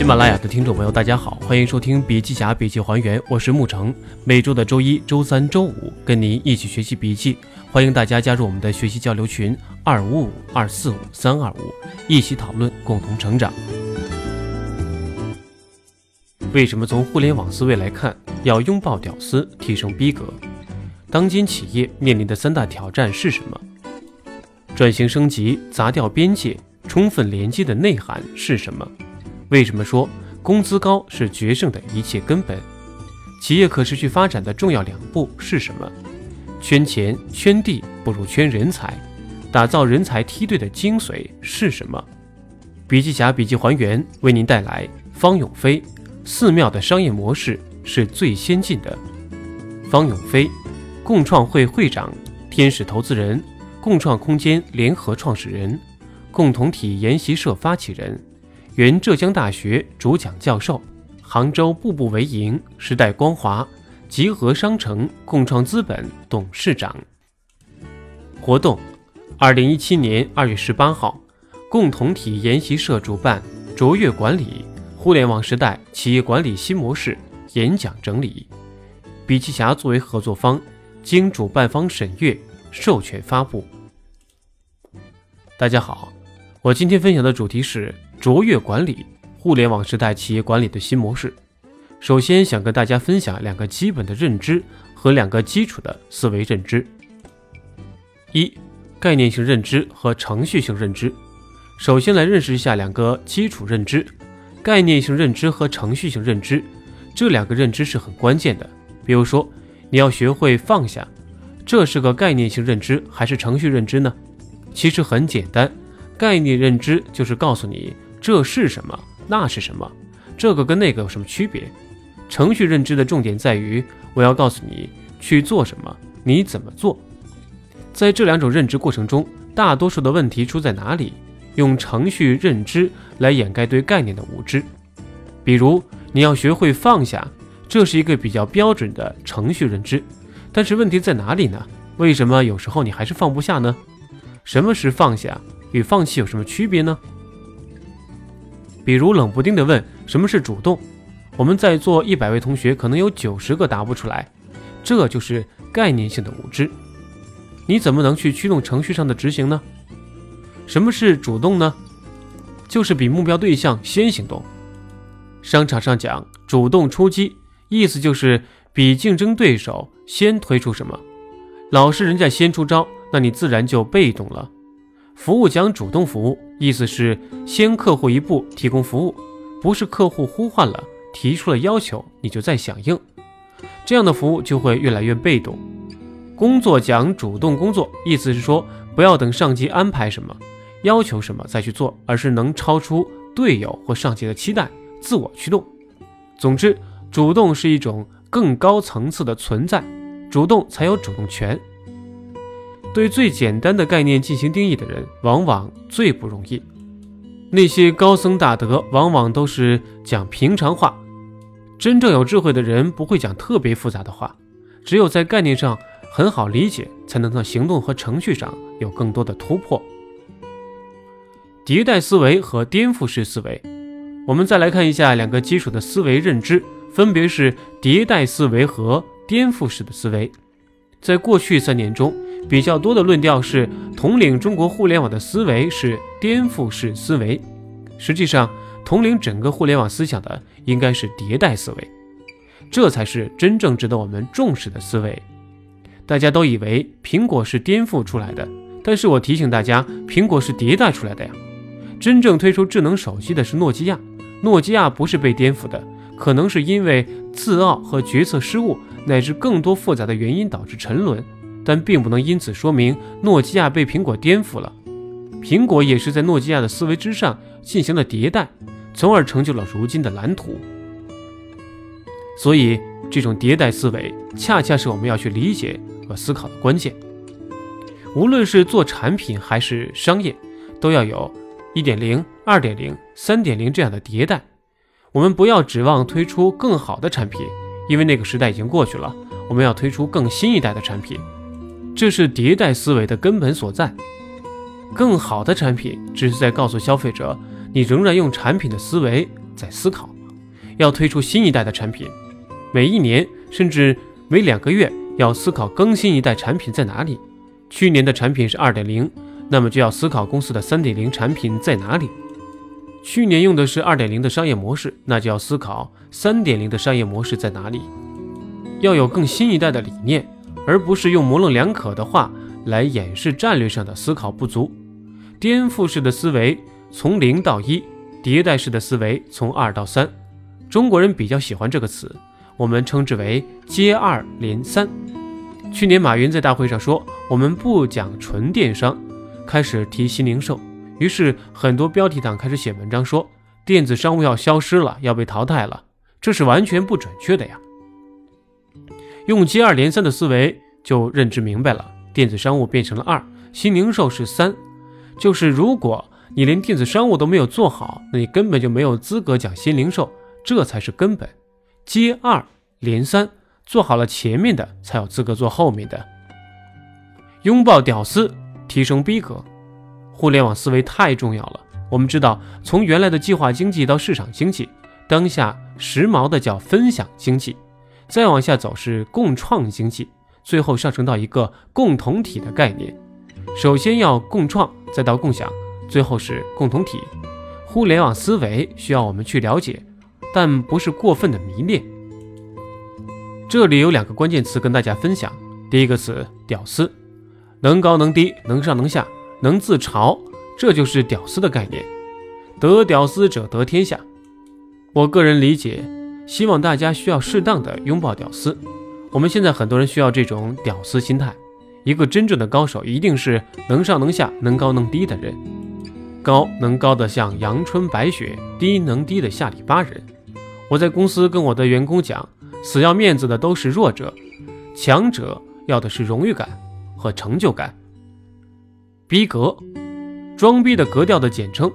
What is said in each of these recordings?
喜马拉雅的听众朋友，大家好，欢迎收听《笔记侠笔记还原》，我是沐橙。每周的周一、周三、周五，跟您一起学习笔记。欢迎大家加入我们的学习交流群：二五五二四五三二五，一起讨论，共同成长。为什么从互联网思维来看，要拥抱屌丝，提升逼格？当今企业面临的三大挑战是什么？转型升级、砸掉边界、充分连接的内涵是什么？为什么说工资高是决胜的一切根本？企业可持续发展的重要两步是什么？圈钱圈地不如圈人才，打造人才梯队的精髓是什么？笔记侠笔记还原为您带来方永飞，寺庙的商业模式是最先进的。方永飞，共创会会长，天使投资人，共创空间联合创始人，共同体研习社发起人。原浙江大学主讲教授，杭州步步为营、时代光华、集合商城共创资本董事长。活动：二零一七年二月十八号，共同体研习社主办“卓越管理：互联网时代企业管理新模式”演讲整理。笔记侠作为合作方，经主办方审阅，授权发布。大家好，我今天分享的主题是。卓越管理，互联网时代企业管理的新模式。首先，想跟大家分享两个基本的认知和两个基础的思维认知。一、概念性认知和程序性认知。首先来认识一下两个基础认知：概念性认知和程序性认知。这两个认知是很关键的。比如说，你要学会放下，这是个概念性认知还是程序认知呢？其实很简单，概念认知就是告诉你。这是什么？那是什么？这个跟那个有什么区别？程序认知的重点在于，我要告诉你去做什么，你怎么做。在这两种认知过程中，大多数的问题出在哪里？用程序认知来掩盖对概念的无知。比如，你要学会放下，这是一个比较标准的程序认知。但是问题在哪里呢？为什么有时候你还是放不下呢？什么是放下？与放弃有什么区别呢？比如冷不丁的问什么是主动，我们在座一百位同学可能有九十个答不出来，这就是概念性的无知。你怎么能去驱动程序上的执行呢？什么是主动呢？就是比目标对象先行动。商场上讲主动出击，意思就是比竞争对手先推出什么，老是人家先出招，那你自然就被动了。服务讲主动服务，意思是先客户一步提供服务，不是客户呼唤了提出了要求你就再响应，这样的服务就会越来越被动。工作讲主动工作，意思是说不要等上级安排什么、要求什么再去做，而是能超出队友或上级的期待，自我驱动。总之，主动是一种更高层次的存在，主动才有主动权。对最简单的概念进行定义的人，往往最不容易。那些高僧大德，往往都是讲平常话。真正有智慧的人，不会讲特别复杂的话。只有在概念上很好理解，才能在行动和程序上有更多的突破。迭代思维和颠覆式思维，我们再来看一下两个基础的思维认知，分别是迭代思维和颠覆式的思维。在过去三年中，比较多的论调是统领中国互联网的思维是颠覆式思维。实际上，统领整个互联网思想的应该是迭代思维，这才是真正值得我们重视的思维。大家都以为苹果是颠覆出来的，但是我提醒大家，苹果是迭代出来的呀。真正推出智能手机的是诺基亚，诺基亚不是被颠覆的，可能是因为自傲和决策失误乃至更多复杂的原因导致沉沦。但并不能因此说明诺基亚被苹果颠覆了，苹果也是在诺基亚的思维之上进行了迭代，从而成就了如今的蓝图。所以，这种迭代思维恰恰是我们要去理解和思考的关键。无论是做产品还是商业，都要有1.0、2.0、3.0这样的迭代。我们不要指望推出更好的产品，因为那个时代已经过去了。我们要推出更新一代的产品。这是迭代思维的根本所在。更好的产品只是在告诉消费者，你仍然用产品的思维在思考，要推出新一代的产品，每一年甚至每两个月要思考更新一代产品在哪里。去年的产品是二点零，那么就要思考公司的三点零产品在哪里。去年用的是二点零的商业模式，那就要思考三点零的商业模式在哪里。要有更新一代的理念，而不是用模棱两可的话来掩饰战略上的思考不足。颠覆式的思维从零到一，迭代式的思维从二到三。中国人比较喜欢这个词，我们称之为接二连三。去年马云在大会上说：“我们不讲纯电商，开始提新零售。”于是很多标题党开始写文章说电子商务要消失了，要被淘汰了。这是完全不准确的呀。用接二连三的思维就认知明白了，电子商务变成了二，新零售是三。就是如果你连电子商务都没有做好，那你根本就没有资格讲新零售，这才是根本。接二连三，做好了前面的，才有资格做后面的。拥抱屌丝，提升逼格。互联网思维太重要了。我们知道，从原来的计划经济到市场经济，当下时髦的叫分享经济，再往下走是共创经济，最后上升到一个共同体的概念。首先要共创，再到共享，最后是共同体。互联网思维需要我们去了解，但不是过分的迷恋。这里有两个关键词跟大家分享。第一个词“屌丝”，能高能低，能上能下。能自嘲，这就是屌丝的概念。得屌丝者得天下。我个人理解，希望大家需要适当的拥抱屌丝。我们现在很多人需要这种屌丝心态。一个真正的高手，一定是能上能下、能高能低的人。高能高得像阳春白雪，低能低的下里巴人。我在公司跟我的员工讲，死要面子的都是弱者，强者要的是荣誉感和成就感。逼格，装逼的格调的简称。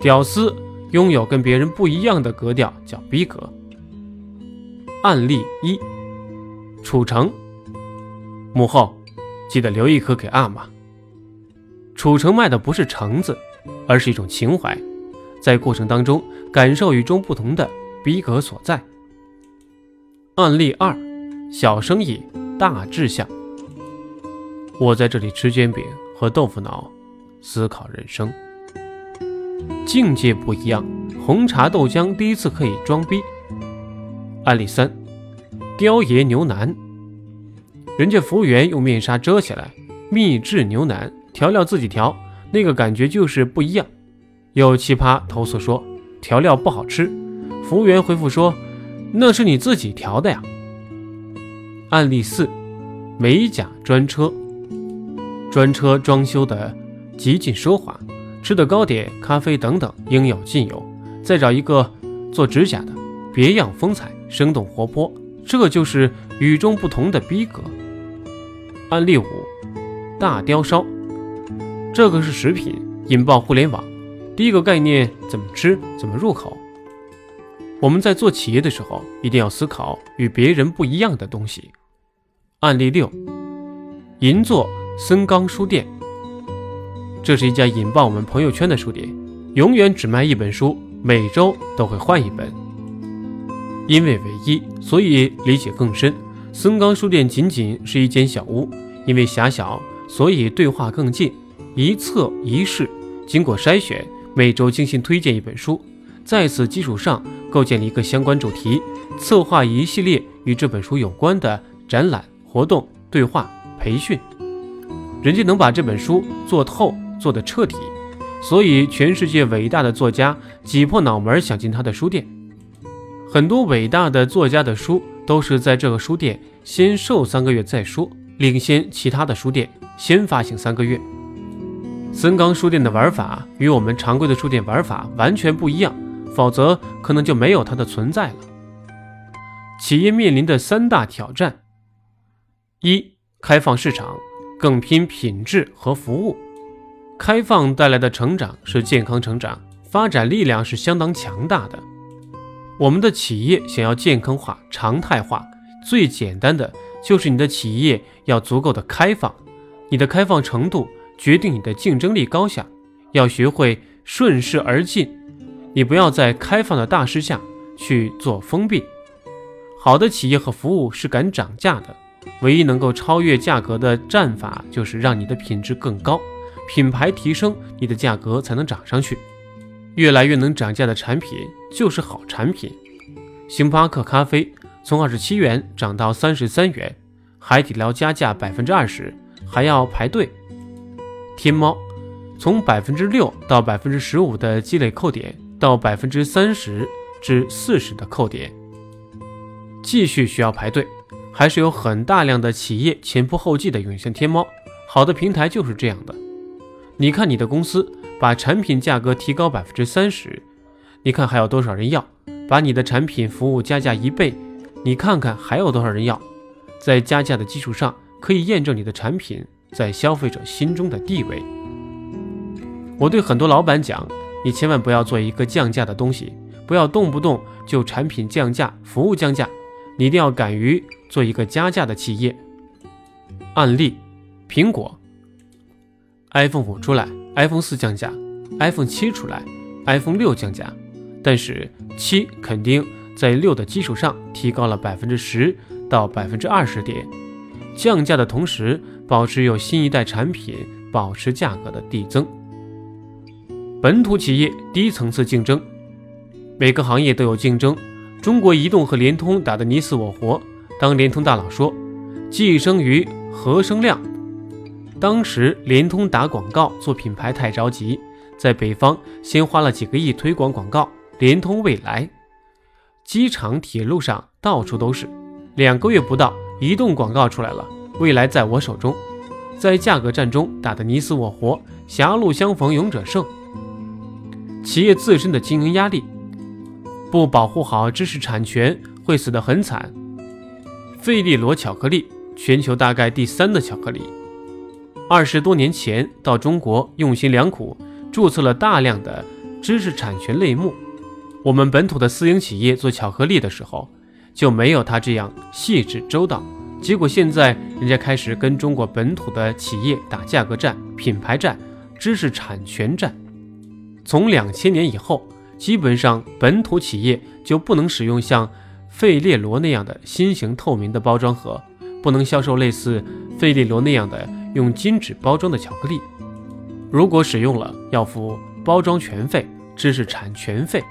屌丝拥有跟别人不一样的格调，叫逼格。案例一：楚城幕后，记得留一颗给阿玛。楚城卖的不是橙子，而是一种情怀，在过程当中感受与众不同的逼格所在。案例二：小生意大志向。我在这里吃煎饼。和豆腐脑思考人生，境界不一样。红茶豆浆第一次可以装逼。案例三：雕爷牛腩，人家服务员用面纱遮起来，秘制牛腩调料自己调，那个感觉就是不一样。有奇葩投诉说调料不好吃，服务员回复说那是你自己调的呀。案例四：美甲专车。专车装修的极尽奢华，吃的糕点、咖啡等等应有尽有。再找一个做指甲的，别样风采，生动活泼，这就是与众不同的逼格。案例五：大雕烧，这个是食品，引爆互联网。第一个概念怎么吃，怎么入口？我们在做企业的时候，一定要思考与别人不一样的东西。案例六：银座。森冈书店，这是一家引爆我们朋友圈的书店，永远只卖一本书，每周都会换一本。因为唯一，所以理解更深。森冈书店仅仅是一间小屋，因为狭小，所以对话更近。一册一式，经过筛选，每周精心推荐一本书，在此基础上构建了一个相关主题，策划一系列与这本书有关的展览、活动、对话、培训。人家能把这本书做透、做得彻底，所以全世界伟大的作家挤破脑门想进他的书店。很多伟大的作家的书都是在这个书店先售三个月再说，领先其他的书店先发行三个月。森冈书店的玩法与我们常规的书店玩法完全不一样，否则可能就没有它的存在了。企业面临的三大挑战：一、开放市场。更拼品质和服务，开放带来的成长是健康成长，发展力量是相当强大的。我们的企业想要健康化、常态化，最简单的就是你的企业要足够的开放，你的开放程度决定你的竞争力高下。要学会顺势而进，你不要在开放的大势下去做封闭。好的企业和服务是敢涨价的，唯一能够超越价格的战法就是让你的品质更高，品牌提升，你的价格才能涨上去。越来越能涨价的产品就是好产品。星巴克咖啡从二十七元涨到三十三元，海底捞加价百分之二十，还要排队。天猫从百分之六到百分之十五的积累扣点，到百分之三十至四十的扣点。继续需要排队，还是有很大量的企业前仆后继的涌向天猫。好的平台就是这样的。你看你的公司把产品价格提高百分之三十，你看还有多少人要？把你的产品服务加价一倍，你看看还有多少人要？在加价的基础上，可以验证你的产品在消费者心中的地位。我对很多老板讲，你千万不要做一个降价的东西，不要动不动就产品降价、服务降价。你一定要敢于做一个加价的企业。案例：苹果，iPhone 五出来，iPhone 四降价；iPhone 七出来，iPhone 六降价。但是七肯定在六的基础上提高了百分之十到百分之二十点，降价的同时保持有新一代产品保持价格的递增。本土企业低层次竞争，每个行业都有竞争。中国移动和联通打得你死我活。当联通大佬说“寄生于何生亮”，当时联通打广告做品牌太着急，在北方先花了几个亿推广广告。联通未来，机场、铁路上到处都是。两个月不到，移动广告出来了，未来在我手中。在价格战中打得你死我活，狭路相逢勇者胜。企业自身的经营压力。不保护好知识产权，会死得很惨。费列罗巧克力，全球大概第三的巧克力，二十多年前到中国用心良苦，注册了大量的知识产权类目。我们本土的私营企业做巧克力的时候，就没有他这样细致周到。结果现在人家开始跟中国本土的企业打价格战、品牌战、知识产权战。从两千年以后。基本上，本土企业就不能使用像费列罗那样的新型透明的包装盒，不能销售类似费列罗那样的用金纸包装的巧克力。如果使用了，要付包装权费、知识产权费。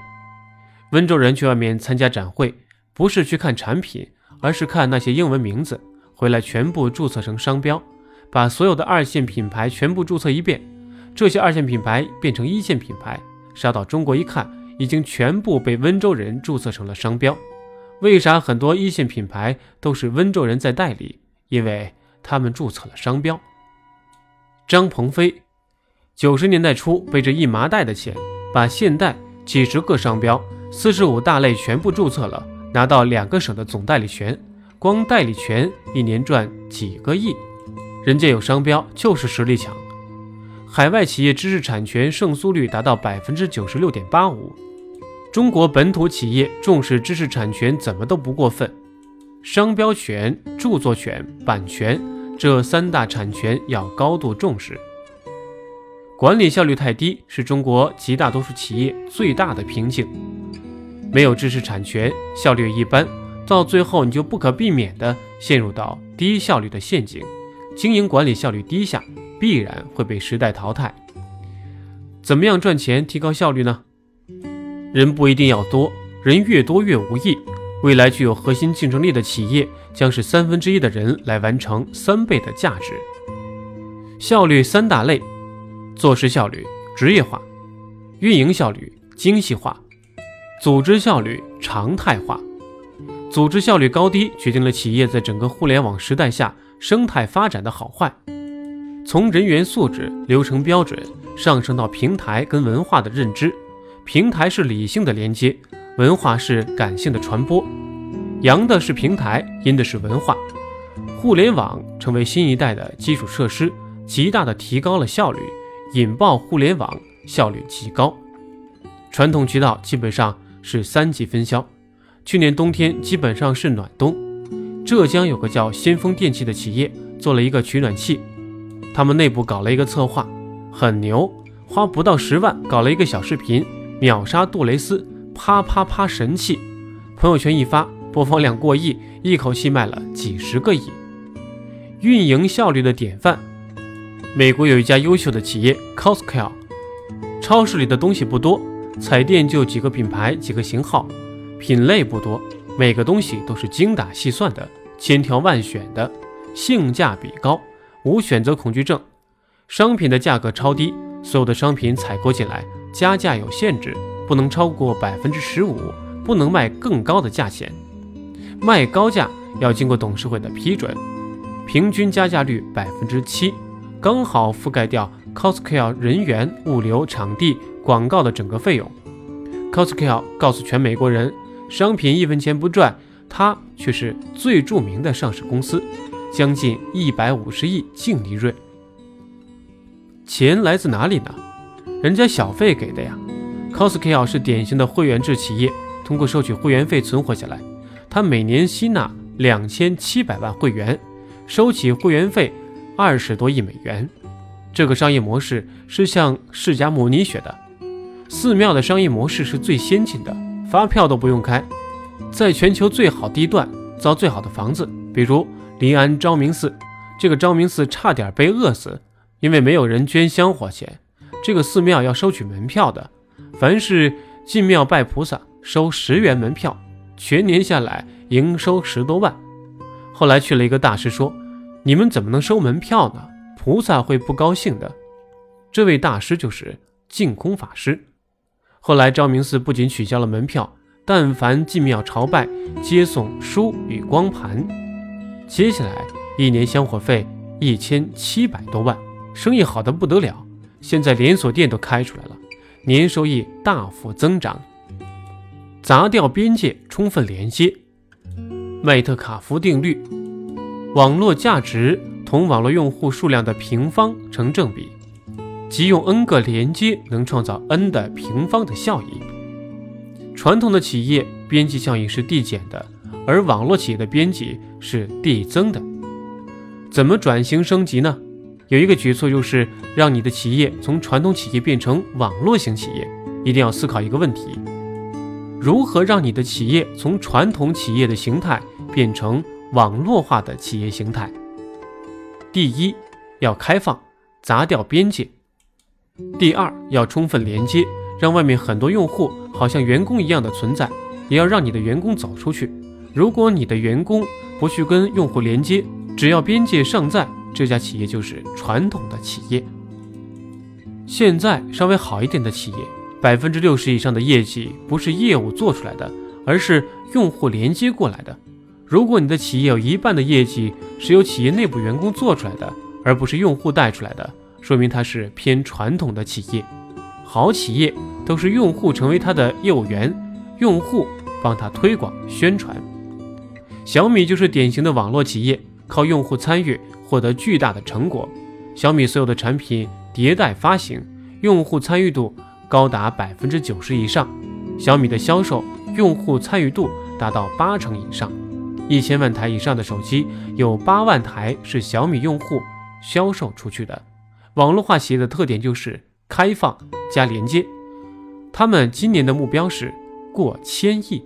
温州人去外面参加展会，不是去看产品，而是看那些英文名字，回来全部注册成商标，把所有的二线品牌全部注册一遍，这些二线品牌变成一线品牌，杀到中国一看。已经全部被温州人注册成了商标。为啥很多一线品牌都是温州人在代理？因为他们注册了商标。张鹏飞，九十年代初背着一麻袋的钱，把现代几十个商标、四十五大类全部注册了，拿到两个省的总代理权，光代理权一年赚几个亿。人家有商标就是实力强。海外企业知识产权胜诉率达到百分之九十六点八五，中国本土企业重视知识产权怎么都不过分。商标权、著作权、版权这三大产权要高度重视。管理效率太低是中国极大多数企业最大的瓶颈。没有知识产权，效率一般，到最后你就不可避免地陷入到低效率的陷阱，经营管理效率低下。必然会被时代淘汰。怎么样赚钱、提高效率呢？人不一定要多，人越多越无益。未来具有核心竞争力的企业，将是三分之一的人来完成三倍的价值。效率三大类：做事效率职业化，运营效率精细化，组织效率常态化。组织效率高低，决定了企业在整个互联网时代下生态发展的好坏。从人员素质、流程标准上升到平台跟文化的认知，平台是理性的连接，文化是感性的传播。阳的是平台，阴的是文化。互联网成为新一代的基础设施，极大的提高了效率，引爆互联网效率极高。传统渠道基本上是三级分销，去年冬天基本上是暖冬。浙江有个叫先锋电器的企业做了一个取暖器。他们内部搞了一个策划，很牛，花不到十万搞了一个小视频，秒杀杜蕾斯，啪啪啪神器，朋友圈一发，播放量过亿，一口气卖了几十个亿，运营效率的典范。美国有一家优秀的企业 Costco，超市里的东西不多，彩电就几个品牌、几个型号，品类不多，每个东西都是精打细算的，千挑万选的，性价比高，无选择恐惧症，商品的价格超低，所有的商品采购进来。加价有限制，不能超过百分之十五，不能卖更高的价钱，卖高价要经过董事会的批准。平均加价率百分之七，刚好覆盖掉 Costco 人员、物流、场地、广告的整个费用。Costco 告诉全美国人，商品一分钱不赚，它却是最著名的上市公司，将近一百五十亿净利润。钱来自哪里呢？人家小费给的呀，Costco 是典型的会员制企业，通过收取会员费存活下来。他每年吸纳两千七百万会员，收起会员费二十多亿美元。这个商业模式是向释迦牟尼学的。寺庙的商业模式是最先进的，发票都不用开，在全球最好地段造最好的房子，比如临安昭明寺。这个昭明寺差点被饿死，因为没有人捐香火钱。这个寺庙要收取门票的，凡是进庙拜菩萨，收十元门票，全年下来营收十多万。后来去了一个大师说：“你们怎么能收门票呢？菩萨会不高兴的。”这位大师就是净空法师。后来昭明寺不仅取消了门票，但凡进庙朝拜，接送书与光盘。接下来一年香火费一千七百多万，生意好的不得了。现在连锁店都开出来了，年收益大幅增长。砸掉边界，充分连接。麦特卡夫定律：网络价值同网络用户数量的平方成正比，即用 n 个连接能创造 n 的平方的效益。传统的企业边际效应是递减的，而网络企业的边际是递增的。怎么转型升级呢？有一个举措就是让你的企业从传统企业变成网络型企业，一定要思考一个问题：如何让你的企业从传统企业的形态变成网络化的企业形态？第一，要开放，砸掉边界；第二，要充分连接，让外面很多用户好像员工一样的存在，也要让你的员工走出去。如果你的员工不去跟用户连接，只要边界尚在。这家企业就是传统的企业。现在稍微好一点的企业，百分之六十以上的业绩不是业务做出来的，而是用户连接过来的。如果你的企业有一半的业绩是由企业内部员工做出来的，而不是用户带出来的，说明它是偏传统的企业。好企业都是用户成为它的业务员，用户帮他推广宣传。小米就是典型的网络企业，靠用户参与。获得巨大的成果，小米所有的产品迭代发行，用户参与度高达百分之九十以上。小米的销售用户参与度达到八成以上，一千万台以上的手机有八万台是小米用户销售出去的。网络化企业的特点就是开放加连接，他们今年的目标是过千亿。